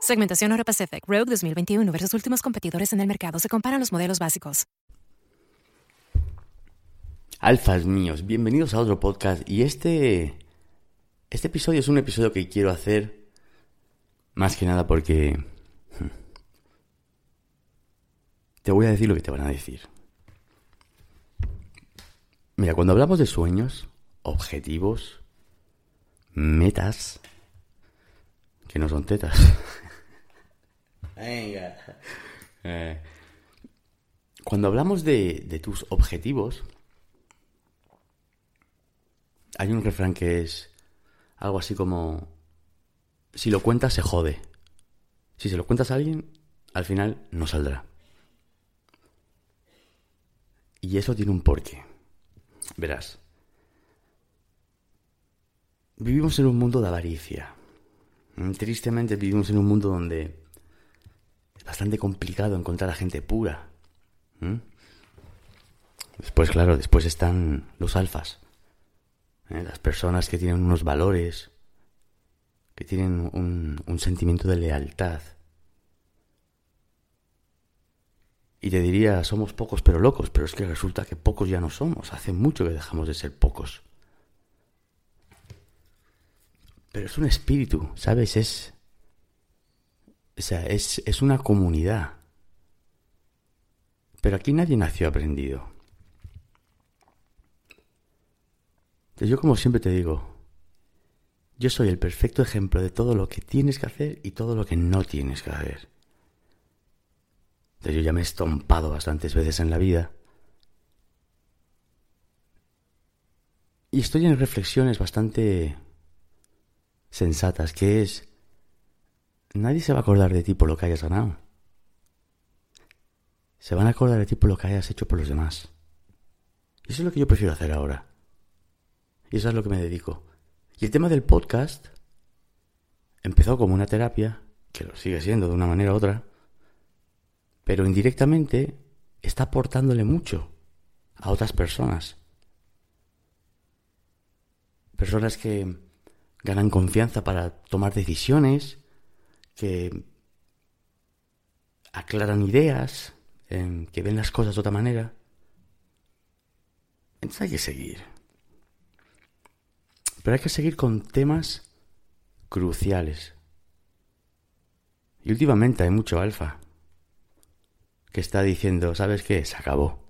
Segmentación Euro Pacific Rogue 2021 versus últimos competidores en el mercado. Se comparan los modelos básicos. Alfas míos, bienvenidos a otro podcast. Y este. Este episodio es un episodio que quiero hacer. Más que nada porque. hmm, Te voy a decir lo que te van a decir. Mira, cuando hablamos de sueños, objetivos, metas, que no son tetas. Venga. Eh, Cuando hablamos de, tus objetivos, hay un refrán que es algo así como, si lo cuentas se jode. Si se lo cuentas a alguien, al final no saldrá. Y eso tiene un porqué. Verás. Vivimos en un mundo de avaricia. Tristemente vivimos en un mundo donde es bastante complicado encontrar a gente pura. Después, claro, después están los alfas. ¿eh? Las personas que tienen unos valores, que tienen un sentimiento de lealtad. Y te diría, somos pocos pero locos, pero es que resulta que pocos ya no somos. Hace mucho que dejamos de ser pocos. Pero es un espíritu, ¿sabes? Es. O sea, es, es una comunidad. Pero aquí nadie nació aprendido. Yo como siempre te digo, yo soy el perfecto ejemplo de todo lo que tienes que hacer y todo lo que no tienes que hacer. Entonces yo ya me he estompado bastantes veces en la vida. Y estoy en reflexiones bastante sensatas, que es, nadie se va a acordar de ti por lo que hayas ganado. Se van a acordar de ti por lo que hayas hecho por los demás. Y eso es lo que yo prefiero hacer ahora. Y eso es lo que me dedico. Y el tema del podcast empezó como una terapia, que lo sigue siendo de una manera u otra, pero indirectamente está aportándole mucho a otras personas. Personas que ganan confianza para tomar decisiones, que aclaran ideas, que ven las cosas de otra manera. Entonces hay que seguir. Pero hay que seguir con temas cruciales. Y últimamente hay mucho alfa que está diciendo, ¿sabes qué? Se acabó.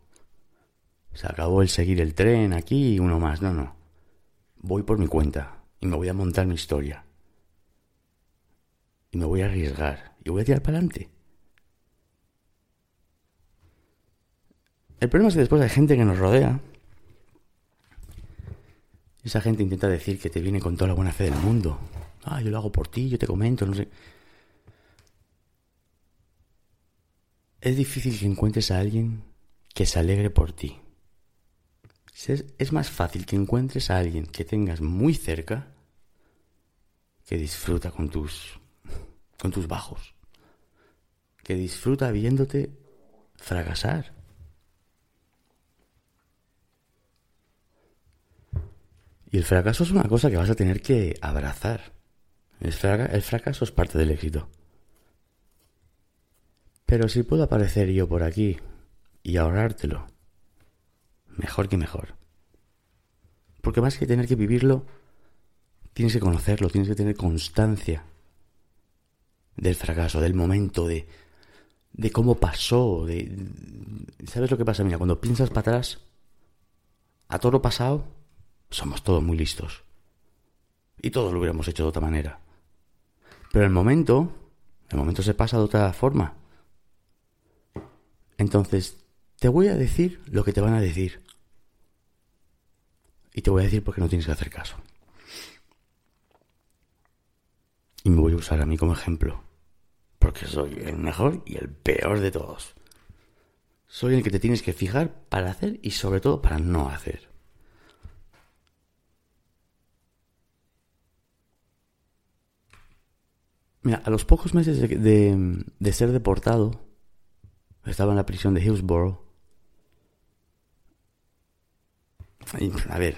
Se acabó el seguir el tren aquí y uno más. No, no. Voy por mi cuenta y me voy a montar mi historia. Y me voy a arriesgar y voy a tirar para adelante. El problema es que después hay gente que nos rodea. Esa gente intenta decir que te viene con toda la buena fe del mundo. Ah, yo lo hago por ti, yo te comento, no sé. Es difícil que encuentres a alguien que se alegre por ti. Es, más fácil que encuentres a alguien que tengas muy cerca que disfruta con tus con tus bajos. Que disfruta viéndote fracasar. Y el fracaso es una cosa que vas a tener que abrazar. El, fracaso es parte del éxito. Pero si puedo aparecer yo por aquí y ahorrártelo, mejor que mejor. Porque más que tener que vivirlo, tienes que conocerlo, tienes que tener constancia del fracaso, del momento, de, de cómo pasó, de... ¿Sabes lo que pasa? Mira, cuando piensas para atrás, a todo lo pasado, somos todos muy listos. Y todos lo hubiéramos hecho de otra manera. Pero el momento, el momento se pasa de otra forma. Entonces, te voy a decir lo que te van a decir. Y te voy a decir por qué no tienes que hacer caso. Y me voy a usar a mí como ejemplo. Porque soy el mejor y el peor de todos. Soy el que te tienes que fijar para hacer y sobre todo para no hacer. Mira, a los pocos meses de, ser deportado, estaba en la prisión de Hillsborough. a ver,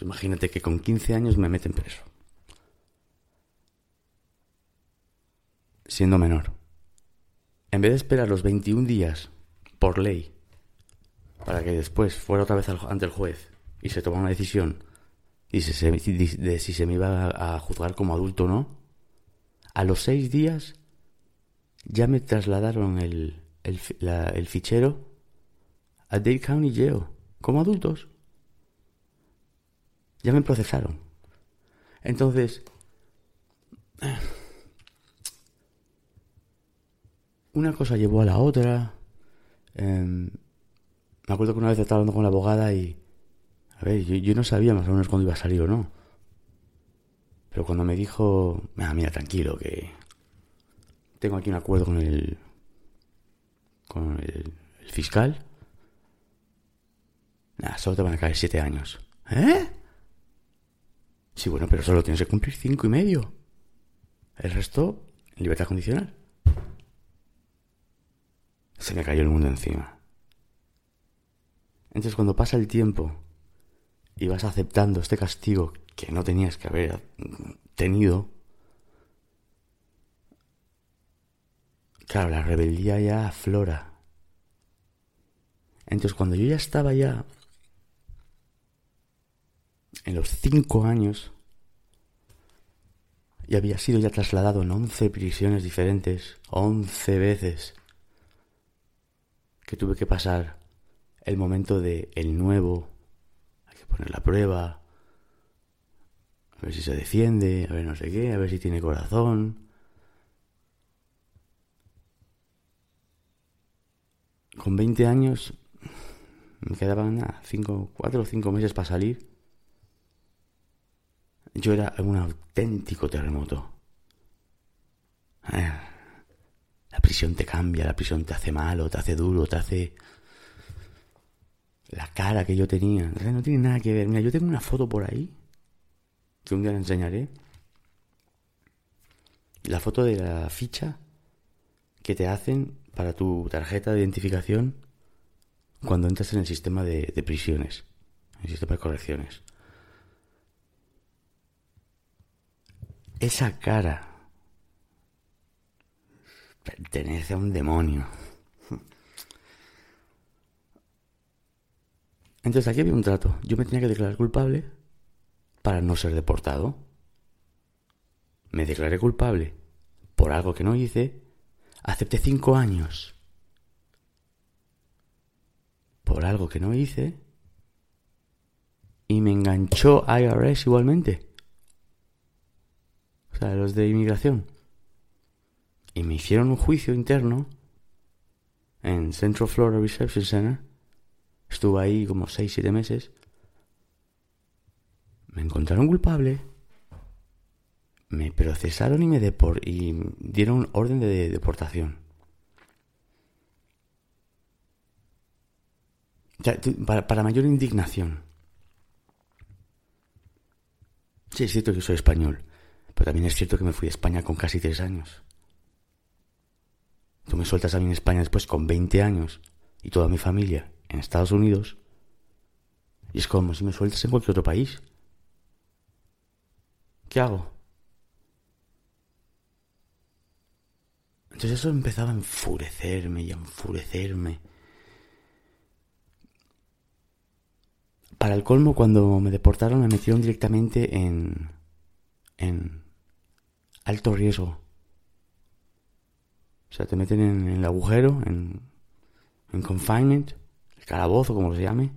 imagínate que con 15 años me meten preso. Siendo menor. En vez de esperar los 21 días por ley para que después fuera otra vez ante el juez y se tomara una decisión y de si se me iba a juzgar como adulto o no, a los seis días ya me trasladaron el, el, fichero a Dade County Jail como adultos. Ya me procesaron. Entonces, una cosa llevó a la otra. Em, me acuerdo que una vez estaba hablando con la abogada y... A ver, yo, no sabía más o menos cuándo iba a salir o no. Pero cuando me dijo, ah, mira, tranquilo, que tengo aquí un acuerdo con el, con el, fiscal, nada, solo te van a caer siete años. ¿Eh? Sí, bueno, pero solo tienes que cumplir cinco y medio. El resto, libertad condicional. Se me cayó el mundo encima. Entonces, cuando pasa el tiempo y vas aceptando este castigo que no tenías que haber tenido, claro, la rebeldía ya aflora. Entonces cuando yo ya estaba ya en los cinco años y había sido ya trasladado en once prisiones diferentes, once veces, que tuve que pasar el momento de el nuevo, hay que poner la prueba, a ver si se defiende, a ver no sé qué, a ver si tiene corazón. Con 20 años me quedaban nada, cinco, cuatro o cinco meses para salir. Yo era un auténtico terremoto. Ah, prisión te cambia, la prisión te hace malo, te hace duro, te hace... La cara que yo tenía, no tiene nada que ver. Mira, yo tengo una foto por ahí que un día le enseñaré. La foto de la ficha que te hacen para tu tarjeta de identificación cuando entras en el sistema de, prisiones, en el sistema de correcciones. Esa cara pertenece a un demonio. Entonces aquí había un trato. Yo me tenía que declarar culpable para no ser deportado. Me declaré culpable por algo que no hice. Acepté cinco años por algo que no hice. Y me enganchó IRS igualmente. O sea, los de inmigración. Y me hicieron un juicio interno en Central Florida Reception Center Estuve ahí como 6-7 meses. Me encontraron culpable. Me procesaron y me depor y dieron orden de deportación. Para, para mayor indignación. Sí, es cierto que soy español, pero también es cierto que me fui a España con casi tres años. Tú me sueltas a mí en España después con 20 años y toda mi familia en Estados Unidos y es como si me sueltas en cualquier otro país. ¿Qué hago? Entonces eso empezaba a enfurecerme y a enfurecerme. Para el colmo, cuando me deportaron, me metieron directamente en. en. alto riesgo. O sea, te meten en, el agujero, en. en confinement calabozo, como se llame.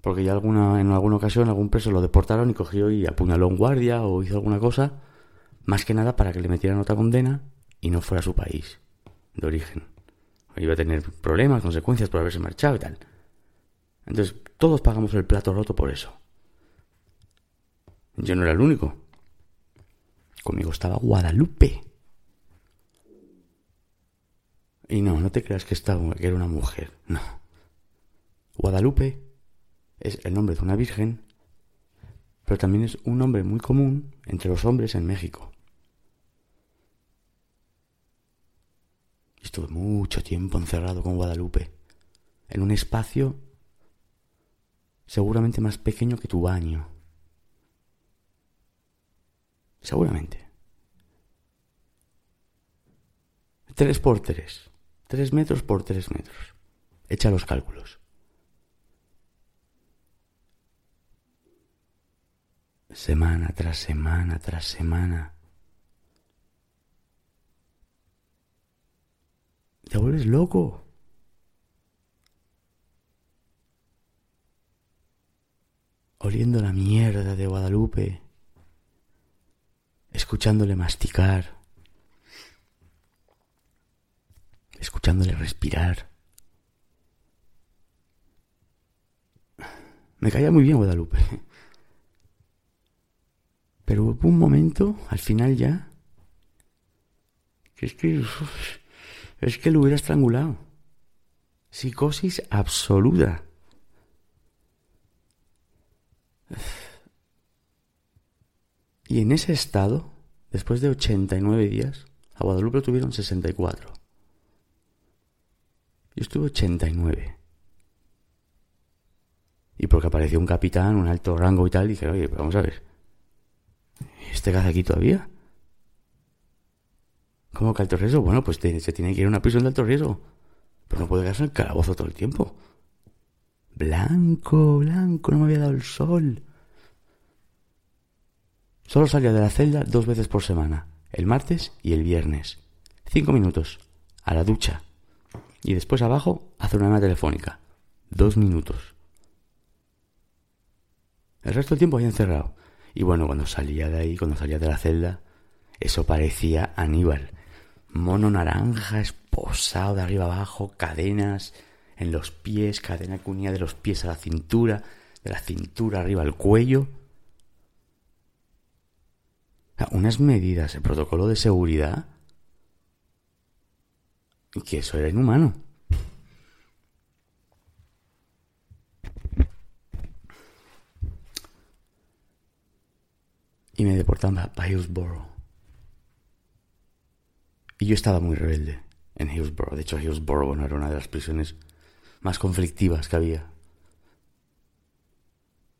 Porque ya alguna, en alguna ocasión algún preso lo deportaron y cogió y apuñaló a un guardia o hizo alguna cosa, más que nada para que le metieran otra condena y no fuera a su país de origen. Iba a tener problemas, consecuencias por haberse marchado y tal. Entonces, todos pagamos el plato roto por eso. Yo no era el único. Conmigo estaba Guadalupe. Y no, no te creas que, estaba, que era una mujer, no. Guadalupe es el nombre de una virgen, pero también es un nombre muy común entre los hombres en México. Estuve mucho tiempo encerrado con Guadalupe, en un espacio seguramente más pequeño que tu baño. Seguramente. Tres por tres. Tres metros por tres metros. Echa los cálculos. Semana tras semana tras semana. Te vuelves loco. Oliendo la mierda de Guadalupe. Escuchándole masticar. escuchándole respirar. Me caía muy bien Guadalupe. Pero hubo un momento, al final ya, que es que, es que lo hubiera estrangulado. Psicosis absoluta. Y en ese estado, después de 89 días, a Guadalupe tuvieron 64. Yo estuve 89. Y porque apareció un capitán, un alto rango y tal, dije, oye, vamos a ver. ¿Este caza aquí todavía? ¿Cómo que alto riesgo? Bueno, pues se tiene que ir a una prisión de alto riesgo. Pero no puede quedarse en el calabozo todo el tiempo. Blanco, blanco, no me había dado el sol. Solo salía de la celda dos veces por semana, el martes y el viernes. Cinco minutos, a la ducha. Y después abajo, hacer una llamada telefónica. Dos minutos. El resto del tiempo había encerrado. Y bueno, cuando salía de ahí, cuando salía de la celda, eso parecía Aníbal. Mono naranja, esposado de arriba abajo, cadenas en los pies, cadena que unía de los pies a la cintura, de la cintura arriba al cuello. Unas medidas, el protocolo de seguridad que eso era inhumano. Y me deportaron a Hillsborough. Y yo estaba muy rebelde en Hillsborough. De hecho, Hillsborough no era una de las prisiones más conflictivas que había.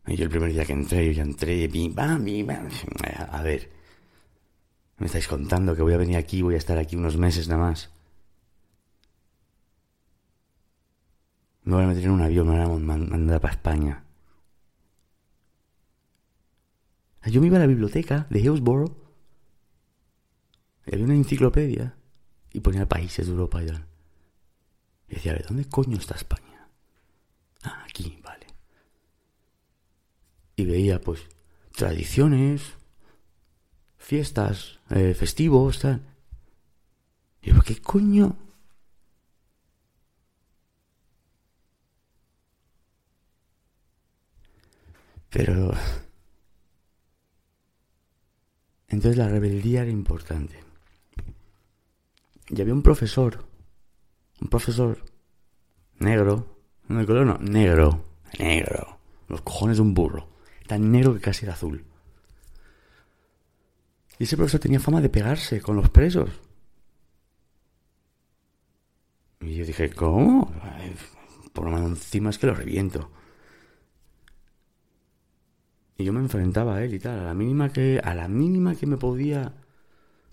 Y yo el primer día que entré, yo ya entré, bim, bam, bim, A ver. Me estáis contando que voy a venir aquí, voy a estar aquí unos meses nada más. Me voy a meter en un avión, me van a mandar para España. Yo me iba a la biblioteca de Hillsborough y había una enciclopedia y ponía países de Europa y tal. Y decía, a ver, ¿dónde coño está España? Ah, aquí, vale. Y veía, pues, tradiciones, fiestas, eh, festivos, tal. Y yo, ¿qué coño? Pero... Entonces la rebeldía era importante. Y había un profesor, un profesor negro, no de color, no, negro, negro, los cojones de un burro, tan negro que casi era azul. Y ese profesor tenía fama de pegarse con los presos. Y yo dije, ¿cómo? Por lo menos encima es que lo reviento. Y yo me enfrentaba a él y tal. A la mínima que, a la mínima que me podía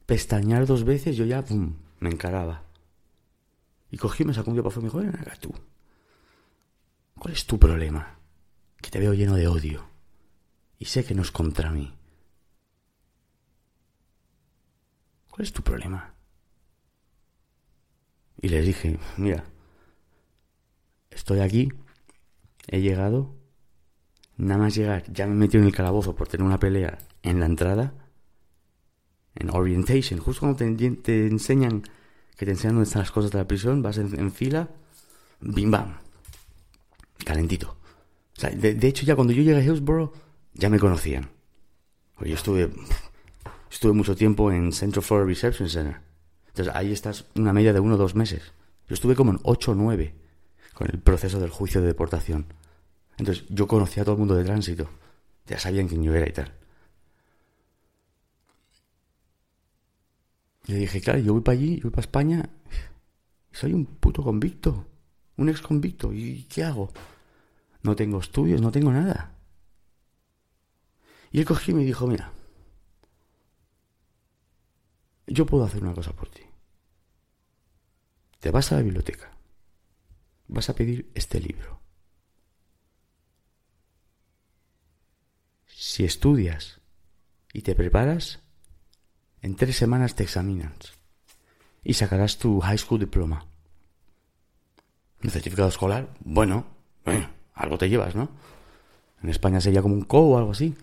pestañear dos veces, yo ya pum, me encaraba. Y cogí, me sacó un afuera y me dijo, tú. ¿Cuál es tu problema? Que te veo lleno de odio. Y sé que no es contra mí. ¿Cuál es tu problema? Y le dije, mira, estoy aquí, he llegado, nada más llegar, ya me he en el calabozo por tener una pelea en la entrada, en orientation, justo cuando te, enseñan, que te enseñan dónde están las cosas de la prisión, vas en, fila, bim bam, calentito. O sea, de, hecho ya cuando yo llegué a Hillsborough, ya me conocían. Pues yo estuve, estuve mucho tiempo en Central Florida Reception Center. Entonces ahí estás una media de uno o dos meses. Yo estuve como en ocho o nueve con el proceso del juicio de deportación. Entonces yo conocía a todo el mundo de tránsito. Ya sabían quién yo era y tal. Y le dije, claro, yo voy para allí, yo voy para España. Soy un puto convicto. Un ex convicto. ¿Y qué hago? No tengo estudios, no tengo nada. Y él cogió y me dijo, mira, yo puedo hacer una cosa por ti. Te vas a la biblioteca. Vas a pedir este libro. Si estudias y te preparas, en tres semanas te examinas y sacarás tu high school diploma. ¿Un certificado escolar? Bueno, algo te llevas, ¿no? En España sería como un CO o algo así.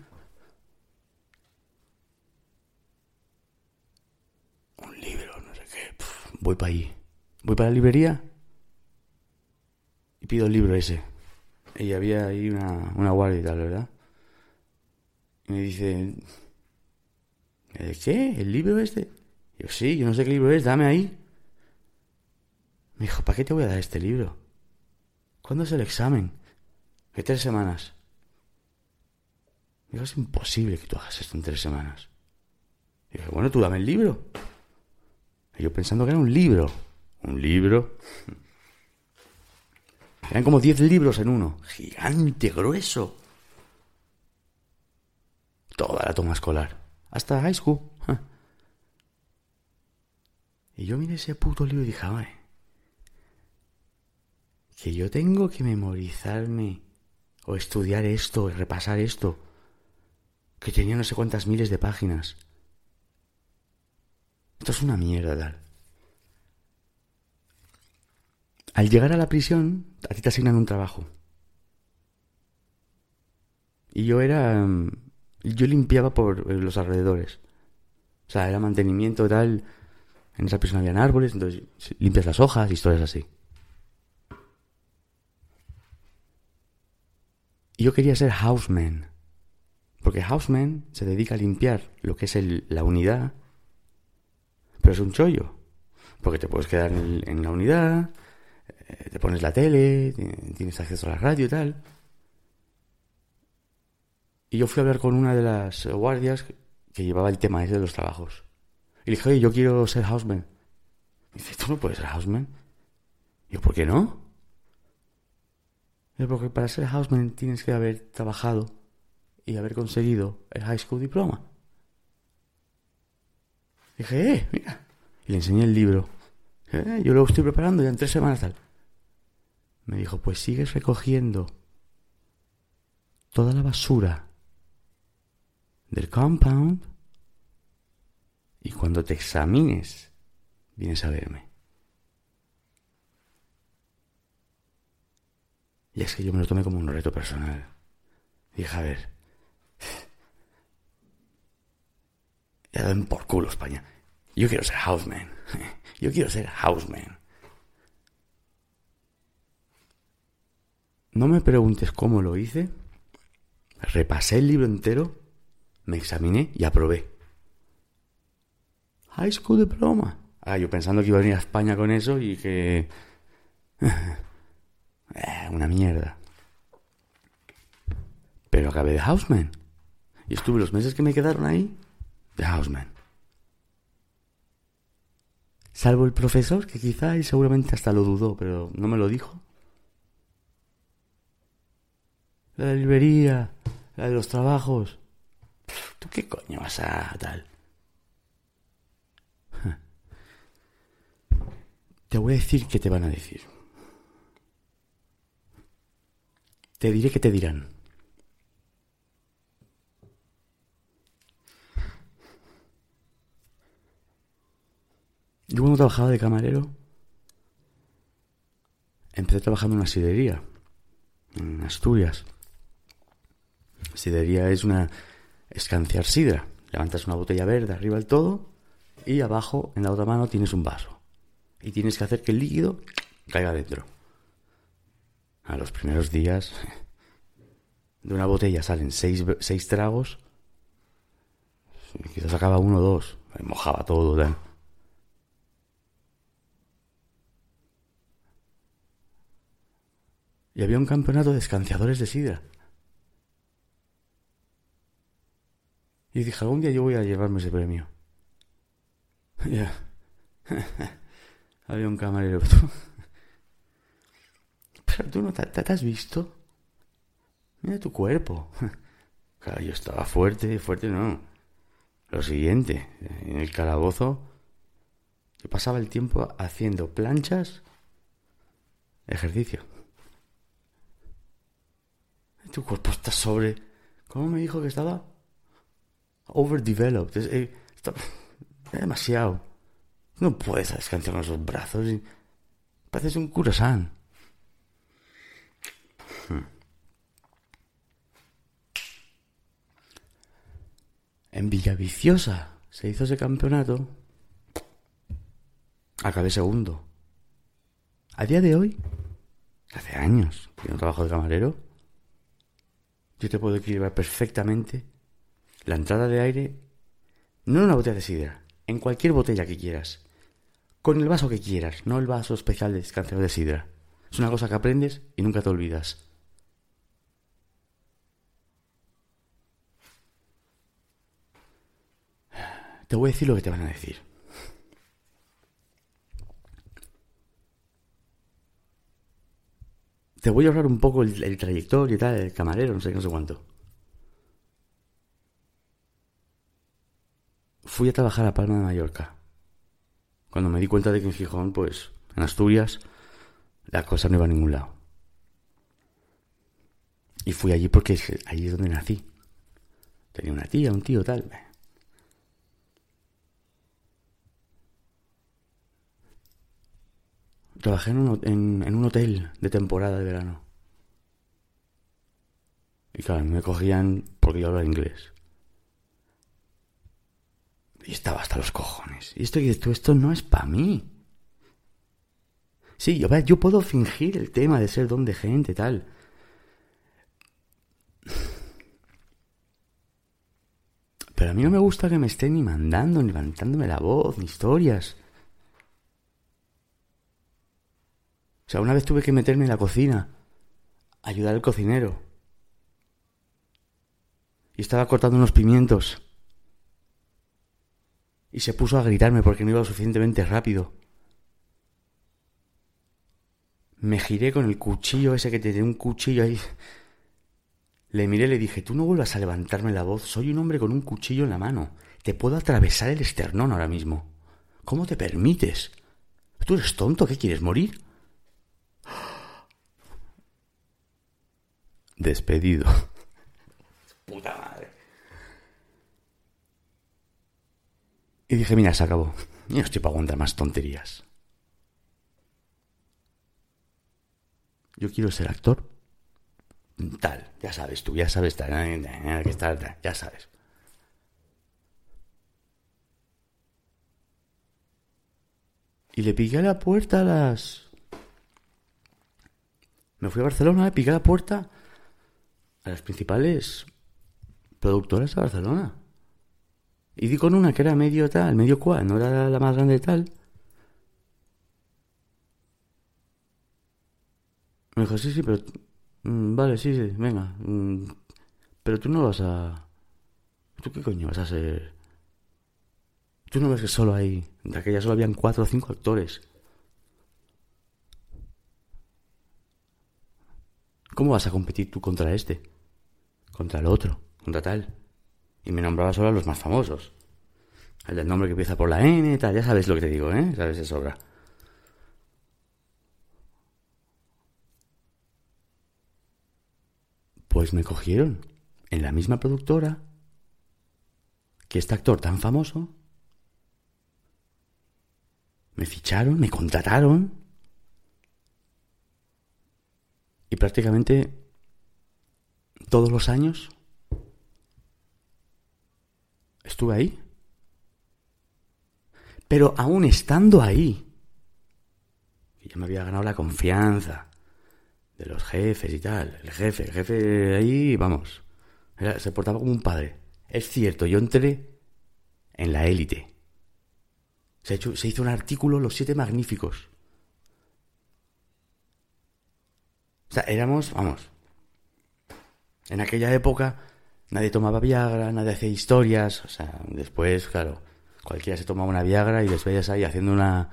Un libro, no sé qué. Voy para ahí. Voy para la librería y pido el libro ese. Y había ahí una, una guardia y tal, ¿verdad? me dice, ¿qué? ¿El libro este? yo, sí, yo no sé qué libro es, dame ahí. Me dijo, ¿para qué te voy a dar este libro? ¿Cuándo es el examen? ¿Qué tres semanas? Me dijo, es imposible que tú hagas esto en tres semanas. Y dije, bueno, tú dame el libro. Yo pensando que era un libro. Un libro. Eran como diez libros en uno. Gigante, grueso. Toda la toma escolar. Hasta high school. Y yo miré ese puto libro y dije, ay, que yo tengo que memorizarme o estudiar esto, repasar esto, que tenía no sé cuántas miles de páginas. Esto es una mierda, Al llegar a la prisión, a ti te asignan un trabajo. Y yo era mm, yo limpiaba por eh, los alrededores. O sea, era mantenimiento tal. En esa prisión habían árboles, entonces limpias las hojas, historias así. Y yo quería ser houseman. Porque houseman se dedica a limpiar lo que es la unidad. Pero es un chollo. Porque te puedes quedar en, en la unidad, eh, te pones la tele, tienes acceso a la radio y tal. Y yo fui a hablar con una de las guardias que llevaba el tema ese de los trabajos. Y le dije, oye, yo quiero ser houseman. Y dice, ¿tú no puedes ser houseman? Y yo, ¿por qué no? Y porque para ser houseman tienes que haber trabajado y haber conseguido el high school diploma. Dije, eh, mira. Y le enseñé el libro. Eh, yo lo estoy preparando ya en tres semanas tal. Me dijo, pues sigues recogiendo toda la basura del compound y cuando te examines vienes a verme. Y es que yo me lo tomé como un reto personal. Dije, a ver, ya den por culo España. Yo quiero ser houseman. Yo quiero ser houseman. No me preguntes cómo lo hice. Repasé el libro entero, me examiné y aprobé. High School Diploma. Ah, yo pensando que iba a venir a España con eso y que... Eh, una mierda. Pero acabé de houseman. Y estuve los meses que me quedaron ahí de houseman. Salvo el profesor, que quizá y seguramente hasta lo dudó, pero no me lo dijo. La de librería, la de los trabajos. ¿Tú qué coño vas a tal? Te voy a decir qué te van a decir. Te diré que te dirán. Yo cuando trabajaba de camarero, empecé trabajando en una sidería, en Asturias. Sidería es una escanciar sidra. Levantas una botella verde arriba del todo y abajo, en la otra mano, tienes un vaso. Y tienes que hacer que el líquido caiga dentro. A los primeros días de una botella salen seis, seis tragos. Quizás acaba uno o dos. Me mojaba todo. Y había un campeonato de escanciadores de sidra. Y dije, algún día yo voy a llevarme ese premio. Ya. Había un camarero. Pero tú no te, has visto. Mira tu cuerpo. Claro, yo estaba fuerte, fuerte no. Lo siguiente, en el calabozo, yo pasaba el tiempo haciendo planchas, ejercicio. Tu cuerpo está sobre... ¿Cómo me dijo que estaba? overdeveloped. Es, eh, demasiado. No puedes descansar con esos brazos. Pareces un curasán. Hmm. En Villaviciosa se hizo ese campeonato. Acabé segundo. A día de hoy, hace años que no trabajo de camarero, yo te puedo equilibrar perfectamente la entrada de aire, no en una botella de sidra, en cualquier botella que quieras, con el vaso que quieras, no el vaso especial de descanso de sidra. Es una cosa que aprendes y nunca te olvidas. Te voy a decir lo que te van a decir. Te voy a hablar un poco el, el trayectorio y tal, el camarero, no sé, no sé cuánto. fui a trabajar a Palma de Mallorca. Cuando me di cuenta de que en Gijón, pues, en Asturias, la cosa no iba a ningún lado. Y fui allí porque allí es donde nací. Tenía una tía, un tío, tal. Trabajé en un, en un hotel de temporada de verano. Y claro, me cogían porque yo hablaba inglés. Y estaba hasta los cojones. Y esto esto no es para mí. Sí, yo, yo puedo fingir el tema de ser don de gente, tal. Pero a mí no me gusta que me estén ni mandando, ni levantándome la voz, ni historias. O sea, una vez tuve que meterme en la cocina, ayudar al cocinero. Y estaba cortando unos pimientos y se puso a gritarme porque no iba lo suficientemente rápido. Me giré con el cuchillo ese que te un cuchillo ahí. Le miré y le dije, tú no vuelvas a levantarme la voz, soy un hombre con un cuchillo en la mano. Te puedo atravesar el esternón ahora mismo. ¿Cómo te permites? ¿Tú eres tonto? ¿Qué quieres morir? Despedido. Puta madre. Y dije, mira, se acabó. Yo no estoy para aguantar más tonterías. Yo quiero ser actor. Tal, ya sabes tú, ya sabes, tal, que estar, ya sabes. Y le piqué a la puerta a las... Me fui a Barcelona, le piqué a la puerta a las principales productoras de Barcelona. Y di con una que era medio tal, medio cual, no era la más grande tal. Me dijo, sí, sí, pero... mm, vale, sí, sí, venga. mm, pero tú no vas a... ¿Tú qué coño vas a ser? Tú no ves que solo hay... De aquella solo habían cuatro o cinco actores. ¿Cómo vas a competir tú contra este? Contra el otro, contra tal. Y me nombraba solo a los más famosos. El del nombre que empieza por la N, tal, ya sabes lo que te digo, ¿eh? Sabes de sobra. Pues me cogieron en la misma productora que este actor tan famoso. Me ficharon, me contrataron. Y prácticamente todos los años estuve ahí. Pero aún estando ahí, ya me había ganado la confianza de los jefes y tal. El jefe, el jefe ahí, vamos, era- se portaba como un padre. Es cierto, yo entré en la élite. Se, hecho- se hizo un artículo, Los Siete Magníficos. O sea, éramos, vamos, en aquella época nadie tomaba Viagra, nadie hacía historias. O sea, después, claro, cualquiera se tomaba una Viagra y les veías ahí haciendo una,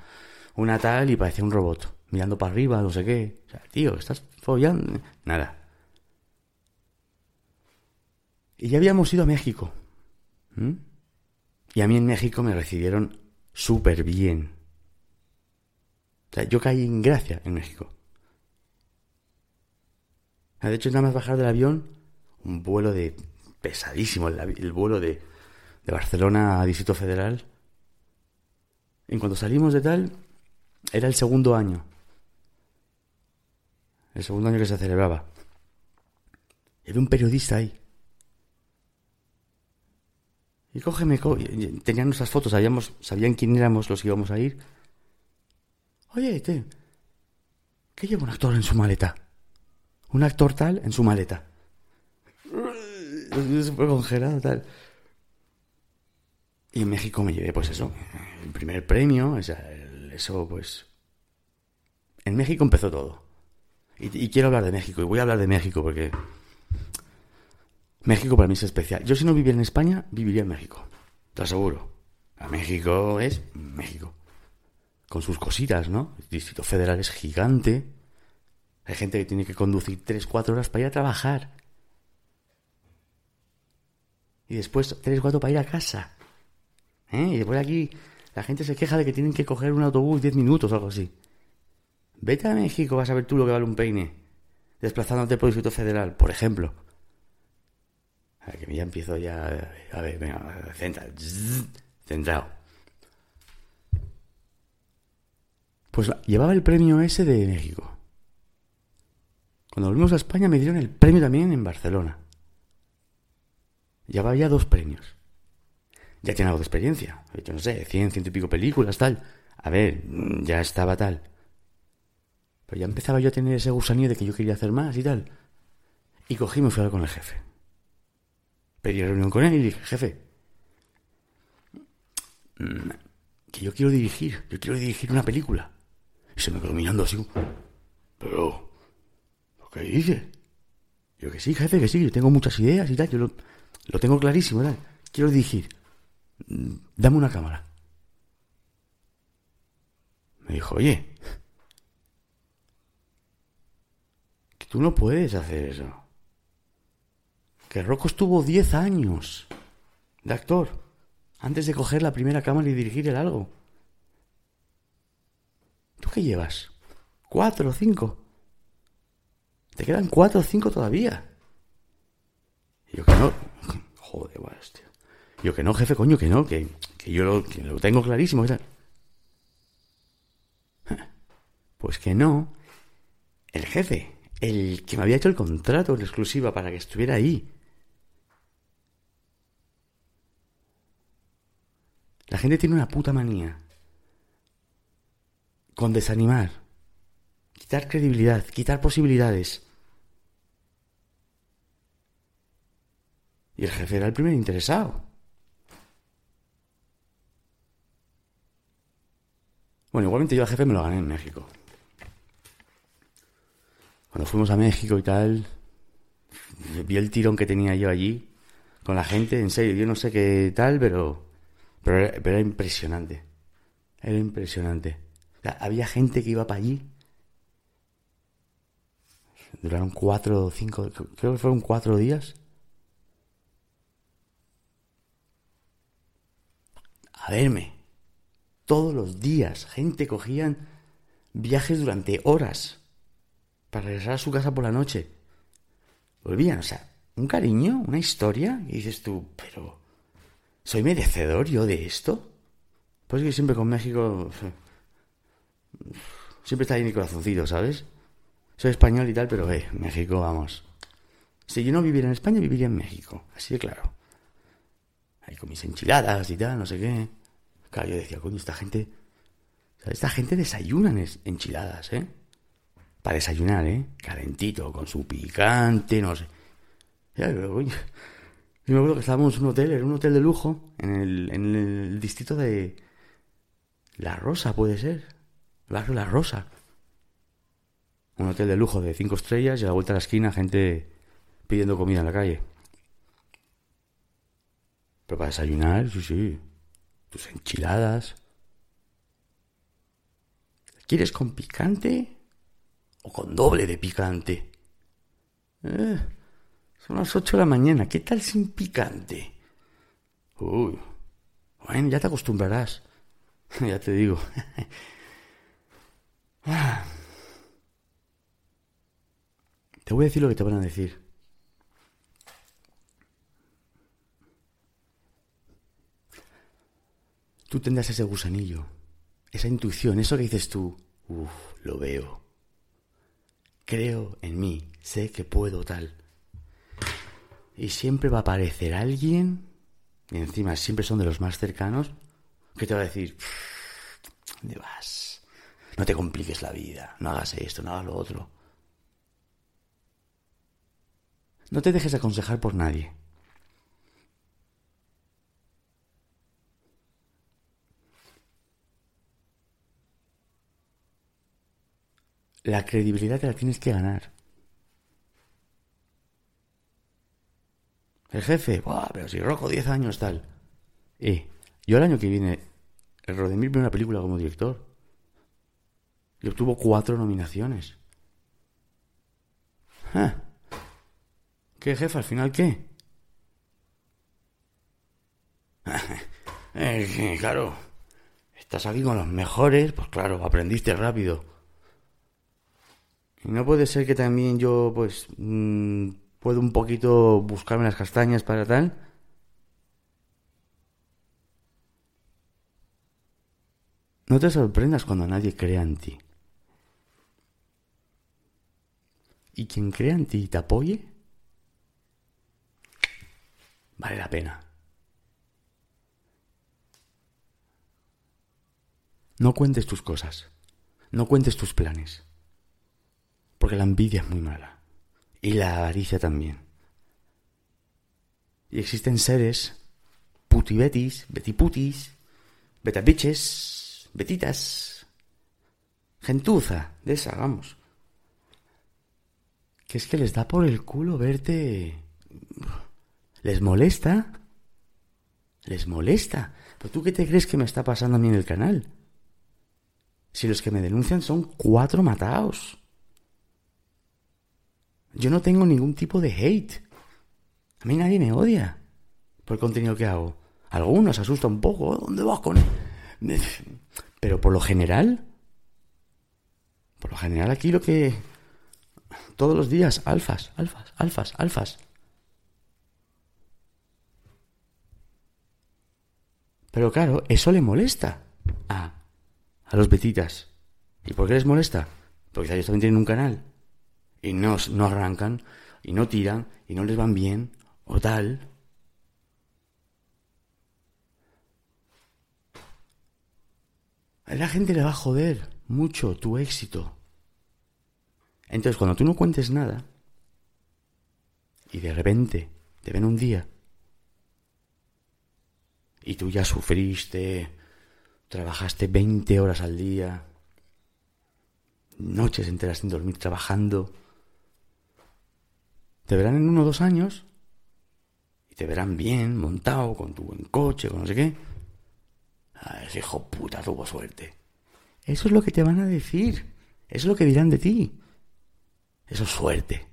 una tal y parecía un robot, mirando para arriba, no sé qué. O sea, tío, estás follando. Nada. Y ya habíamos ido a México. Y a mí en México me recibieron súper bien. O sea, yo caí en gracia en México. De hecho, nada más bajar del avión, un vuelo de pesadísimo, el, vuelo de, de Barcelona a Distrito Federal. En cuanto salimos de tal, era el segundo año. El segundo año que se celebraba. Y había un periodista ahí. Y cógeme, tenían nuestras fotos, sabíamos, sabían quién éramos los que íbamos a ir. Oye, te, ¿qué lleva un actor en su maleta? Un actor tal en su maleta. Tal. Y en México me llevé, pues eso, el primer premio, o sea, eso, pues... En México empezó todo. Y, quiero hablar de México, y voy a hablar de México porque... México para mí es especial. Yo si no viviera en España, viviría en México. Te aseguro. A México es México. Con sus cositas, ¿no? El Distrito Federal es gigante. Hay gente que tiene que conducir 3-4 horas para ir a trabajar. Y después 3-4 para ir a casa. ¿Eh? Y después aquí la gente se queja de que tienen que coger un autobús 10 minutos o algo así. Vete a México, vas a ver tú lo que vale un peine. Desplazándote por el Distrito Federal, por ejemplo. A ver, que ya empiezo ya... A ver, venga, centra, zzz, centrado. Pues llevaba el premio ese de México. Cuando volvimos a España me dieron el premio también en Barcelona. Ya dos premios. Ya tenía algo de experiencia. Hecho, no sé, cien, ciento y pico películas, tal. A ver, mm, ya estaba tal. Pero ya empezaba yo a tener ese gusanillo de que yo quería hacer más y tal. Y cogí y me fui a hablar con el jefe. Pedí reunión con él y dije, jefe, mm, que yo quiero dirigir, yo quiero dirigir una película. Y se me quedó mirando así. Pero, ¿qué dices? Yo que sí, jefe, que sí, yo tengo muchas ideas y tal, yo lo, lo tengo clarísimo, tal. Quiero dirigir. Dame una cámara. Me dijo, oye, que tú no puedes hacer eso. Que Rocco estuvo 10 años de actor antes de coger la primera cámara y dirigir el algo. ¿Tú qué llevas? ¿Cuatro o cinco? Te quedan cuatro o cinco todavía. Y yo que no. Joder, bueno, hostia. Yo que no, jefe, coño, que no, que, que yo lo, que lo tengo clarísimo. Pues que no. El jefe, el que me había hecho el contrato en exclusiva para que estuviera ahí. La gente tiene una puta manía con desanimar, quitar credibilidad, quitar posibilidades. Y el jefe era el primer interesado. Bueno, igualmente yo al jefe me lo gané en México. Cuando fuimos a México y tal, vi el tirón que tenía yo allí con la gente, en serio, yo no sé qué tal, pero, pero, era, impresionante. Era impresionante. Había gente que iba para allí. Duraron cuatro o cinco, creo que fueron cuatro días. A verme. Todos los días. Gente cogían viajes durante horas para regresar a su casa por la noche. Volvían, o sea, un cariño, una historia. Y dices tú, pero ¿soy merecedor yo de esto? Pues que siempre con México siempre está ahí mi corazoncito, ¿sabes? Soy español y tal, pero eh, México, vamos. Si yo no viviera en España, viviría en México, así de claro. Ahí con mis enchiladas y tal, no sé qué. Claro, yo decía, coño, esta gente. esta gente desayuna enchiladas, ¿eh? Para desayunar, ¿eh? Calentito, con su picante, no sé. Ya, pero, coño. Yo me acuerdo que estábamos en un hotel, era un hotel de lujo, en el, el distrito de. La Rosa, puede ser. Barrio La Rosa. Un hotel de lujo de cinco estrellas y a la vuelta de la esquina gente pidiendo comida en la calle. Para desayunar, sí, sí. Tus enchiladas. ¿Quieres con picante o con doble de picante? Eh, son las ocho de la mañana. ¿Qué tal sin picante? Uy. Bueno, ya te acostumbrarás. ya te digo. Te voy a decir lo que te van a decir. Tú tendrás ese gusanillo, esa intuición, eso que dices tú, uff, lo veo. Creo en mí, sé que puedo tal. Y siempre va a aparecer alguien, y encima siempre son de los más cercanos, que te va a decir, ¿dónde vas? No te compliques la vida, no hagas esto, no hagas lo otro. No te dejes aconsejar por nadie. La credibilidad te la tienes que ganar. El jefe, Buah, pero si rojo 10 años tal. Eh, yo el año que viene, el Rodemir ve una película como director. Y obtuvo cuatro nominaciones. Ah. ¿Qué jefe? ¿Al final qué? eh, claro, estás aquí con los mejores, pues claro, aprendiste rápido. No puede ser que también yo, pues, mmm, puedo un poquito buscarme las castañas para tal. No te sorprendas cuando nadie crea en ti. y quien crea en ti y te apoye, vale la pena. No cuentes tus cosas, no cuentes tus planes, porque la envidia es muy mala y la avaricia también. Y existen seres putibetis, betiputis, betabiches, betitas, gentuza, de esa, vamos, que es que les da por el culo verte. ¿Les molesta? ¿Les molesta? ¿Pero tú qué te crees que me está pasando a mí en el canal? Si los que me denuncian son cuatro matados. Yo no tengo ningún tipo de hate. A mí nadie me odia por el contenido que hago. Algunos asusta un poco. ¿Dónde vas con él? Pero por lo general, por lo general aquí lo que... Todos los días, alfas, alfas, alfas, alfas. Pero claro, eso le molesta a, a los betitas. ¿Y por qué les molesta? Porque ellos también tienen un canal. Y no, no arrancan, y no tiran, y no les van bien, o tal. A la gente le va a joder mucho tu éxito. Entonces, cuando tú no cuentes nada, y de repente te ven un día, y tú ya sufriste, trabajaste 20 horas al día, noches enteras sin dormir trabajando, te verán en uno o dos años y te verán bien, montado, con tu buen coche, con no sé qué. Ah, ese hijo puta tuvo suerte. Eso es lo que te van a decir. Eso es lo que dirán de ti. Eso es suerte.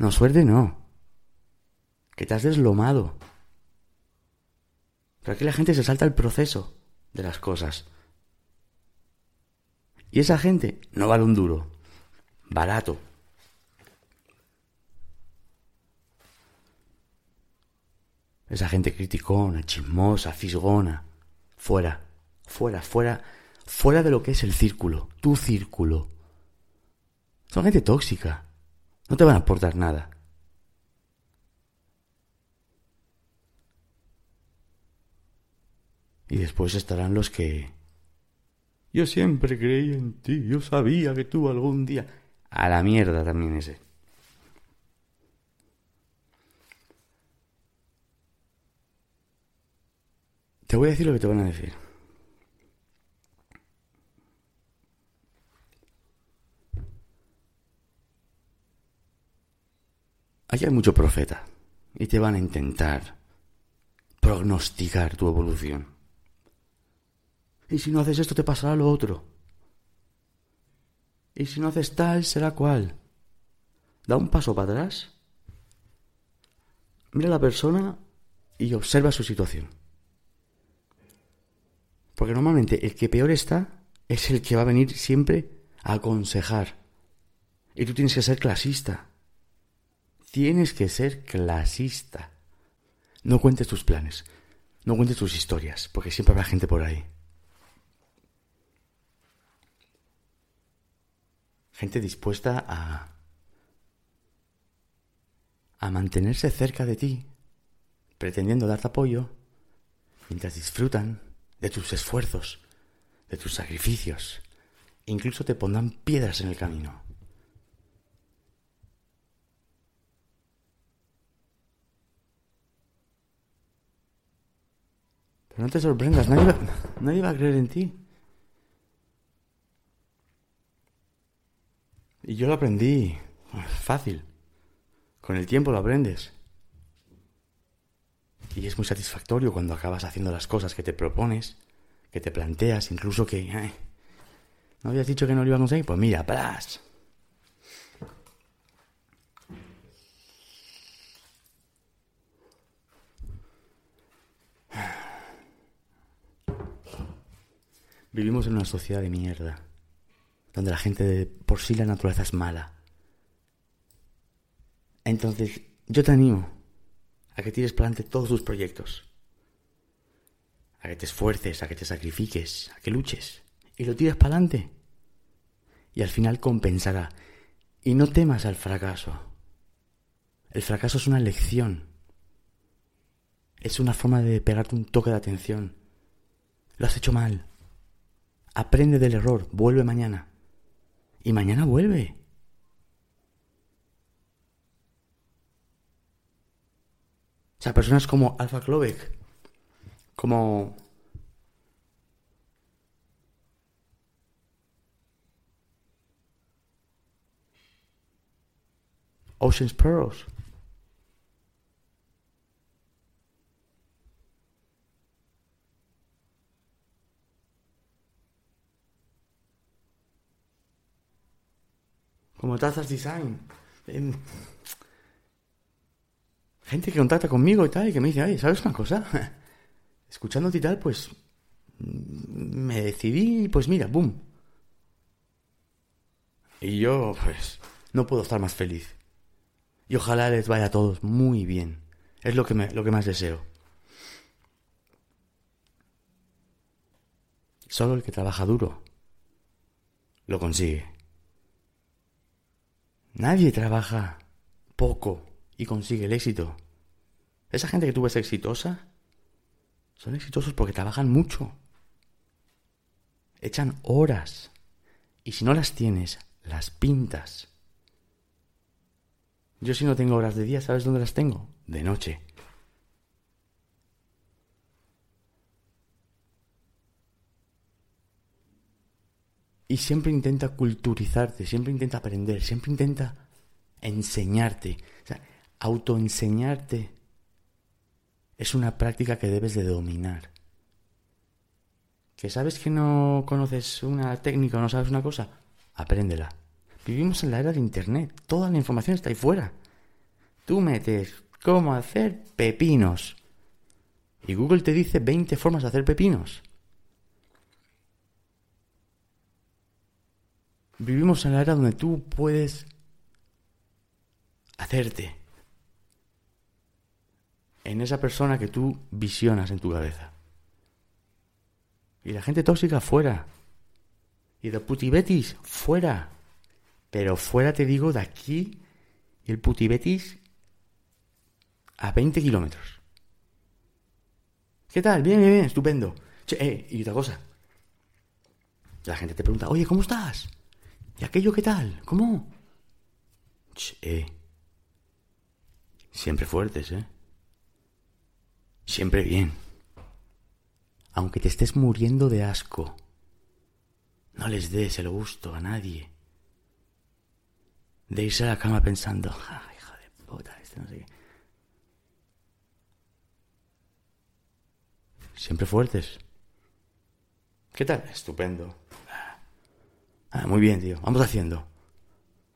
No, suerte no. Que te has deslomado. Pero aquí la gente se salta el proceso de las cosas. Y esa gente no vale un duro. Barato. Esa gente criticona, chismosa, fisgona. Fuera, fuera, fuera, fuera de lo que es el círculo, tu círculo. Son gente tóxica. No te van a aportar nada. Y después estarán los que... Yo siempre creí en ti, yo sabía que tú algún día... A la mierda también ese. Te voy a decir lo que te van a decir. Aquí hay mucho profeta y te van a intentar prognosticar tu evolución. Y si no haces esto te pasará lo otro. Y si no haces tal, será cual. Da un paso para atrás. Mira a la persona y observa su situación. Porque normalmente el que peor está es el que va a venir siempre a aconsejar. Y tú tienes que ser clasista. Tienes que ser clasista. No cuentes tus planes. No cuentes tus historias, porque siempre habrá gente por ahí. Gente dispuesta a a mantenerse cerca de ti, pretendiendo darte apoyo, mientras disfrutan de tus esfuerzos, de tus sacrificios. Incluso te pondrán piedras en el camino. Pero no te sorprendas, nadie va, a creer en ti. Y yo lo aprendí fácil. Con el tiempo lo aprendes. Y es muy satisfactorio cuando acabas haciendo las cosas que te propones, que te planteas, incluso que... ¿No habías dicho que no lo íbamos a ir? Pues mira, ¡plas! Vivimos en una sociedad de mierda, donde la gente de por sí la naturaleza es mala. Entonces, yo te animo a que tires para adelante todos tus proyectos, a que te esfuerces, a que te sacrifiques, a que luches y lo tires para adelante. Y al final compensará. Y no temas al fracaso. El fracaso es una lección. Es una forma de pegarte un toque de atención. Lo has hecho mal. Aprende del error, vuelve mañana. Y mañana vuelve. O sea, personas como Alpha Klovek, como Ocean's Pearls. Como Tazas Design. Gente que contacta conmigo y tal, y que me dice, ay, ¿sabes una cosa? Escuchándote y tal, pues me decidí, pues mira, boom. Y yo, pues, no puedo estar más feliz. Y ojalá les vaya a todos muy bien. Es lo que, me, lo que más deseo. Solo el que trabaja duro lo consigue. Nadie trabaja poco y consigue el éxito. Esa gente que tú ves exitosa son exitosos porque trabajan mucho. Echan horas. Y si no las tienes, las pintas. Yo si no tengo horas de día, ¿sabes dónde las tengo? De noche. Y siempre intenta culturizarte, siempre intenta aprender, siempre intenta enseñarte. Autoenseñarte es una práctica que debes de dominar. ¿Que sabes que no conoces una técnica o no sabes una cosa? Apréndela. Vivimos en la era de Internet. Toda la información está ahí fuera. Tú metes cómo hacer pepinos. Y Google te dice 20 formas de hacer pepinos. Vivimos en la era donde tú puedes hacerte en esa persona que tú visionas en tu cabeza. Y la gente tóxica fuera. Y de putibetis fuera. Pero fuera te digo de aquí y el putibetis a 20 kilómetros. ¿Qué tal? Bien, bien, bien, estupendo. Che, eh, y otra cosa. La gente te pregunta, oye, ¿cómo estás? ¿Y aquello qué tal? ¿Cómo? Che, eh. Siempre fuertes, ¿eh? Siempre bien. Aunque te estés muriendo de asco, no les des el gusto a nadie de irse a la cama pensando, ah, hija de puta, este no sé qué. Siempre fuertes. ¿Qué tal? Estupendo. Ah, muy bien, tío. Vamos haciendo.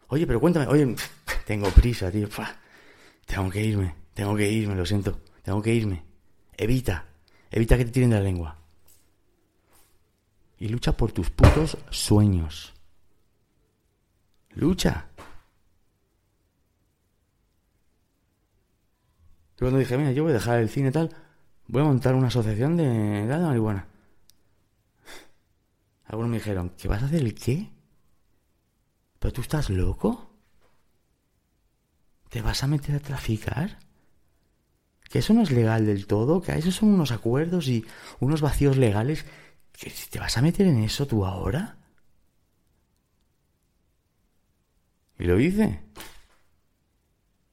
Oye, pero cuéntame. Oye, tengo prisa, tío. Tengo que irme. Tengo que irme, lo siento. Tengo que irme. Evita. Evita que te tiren de la lengua. Y lucha por tus putos sueños. Lucha. Yo cuando dije, mira, yo voy a dejar el cine tal, voy a montar una asociación de, de marihuana. Algunos me dijeron, ¿qué vas a hacer el qué? ¿Pero tú estás loco? ¿Te vas a meter a traficar? ¿Que eso no es legal del todo? ¿Que esos son unos acuerdos y unos vacíos legales? ¿Que te vas a meter en eso tú ahora? Y lo hice.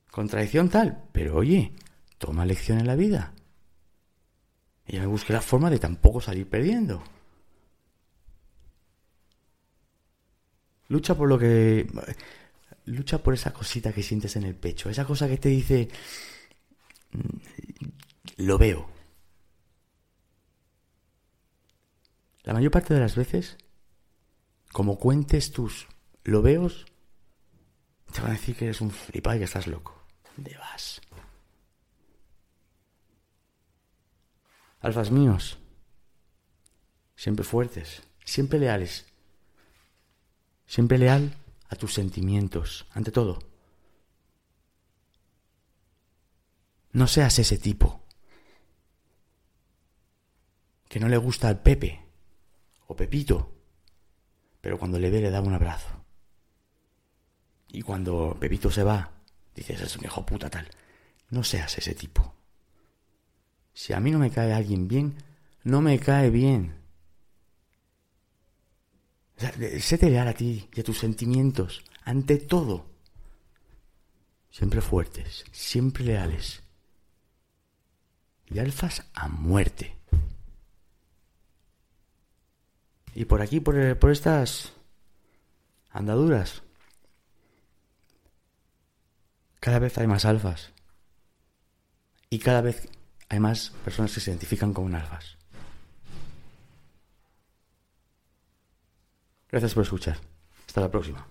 Contradicción tal, pero oye, toma lección en la vida. Y ya me busqué la forma de tampoco salir perdiendo. Lucha por lo que... Lucha por esa cosita que sientes en el pecho, esa cosa que te dice... Mm, lo veo. La mayor parte de las veces, como cuentes tus lo veos, te van a decir que eres un flipado y que estás loco. ¿Dónde vas? Alfas míos, siempre fuertes, siempre leales, Siempre leal a tus sentimientos, ante todo. No seas ese tipo que no le gusta al Pepe o Pepito, pero cuando le ve le da un abrazo. Y cuando Pepito se va, dices, es un hijo puta tal. No seas ese tipo. Si a mí no me cae alguien bien, no me cae bien. Séte leal a ti y a tus sentimientos, ante todo. Siempre fuertes, siempre leales. Y alfas a muerte. Y por aquí, por, por estas andaduras, cada vez hay más alfas. Y cada vez hay más personas que se identifican como alfas. Gracias por escuchar. Hasta la próxima.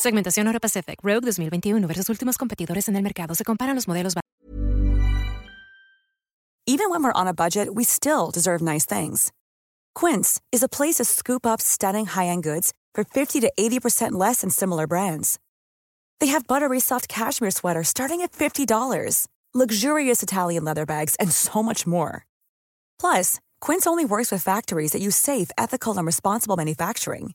Segmentación Euro Pacific Rogue 2021 versus últimos competidores en el mercado. Se comparan los modelos. Even when we're on a budget, we still deserve nice things. Quince is a place to scoop up stunning high-end goods for 50 to 80% less than similar brands. They have buttery soft cashmere sweaters starting at $50, luxurious Italian leather bags, and so much more. Plus, Quince only works with factories that use safe, ethical, and responsible manufacturing.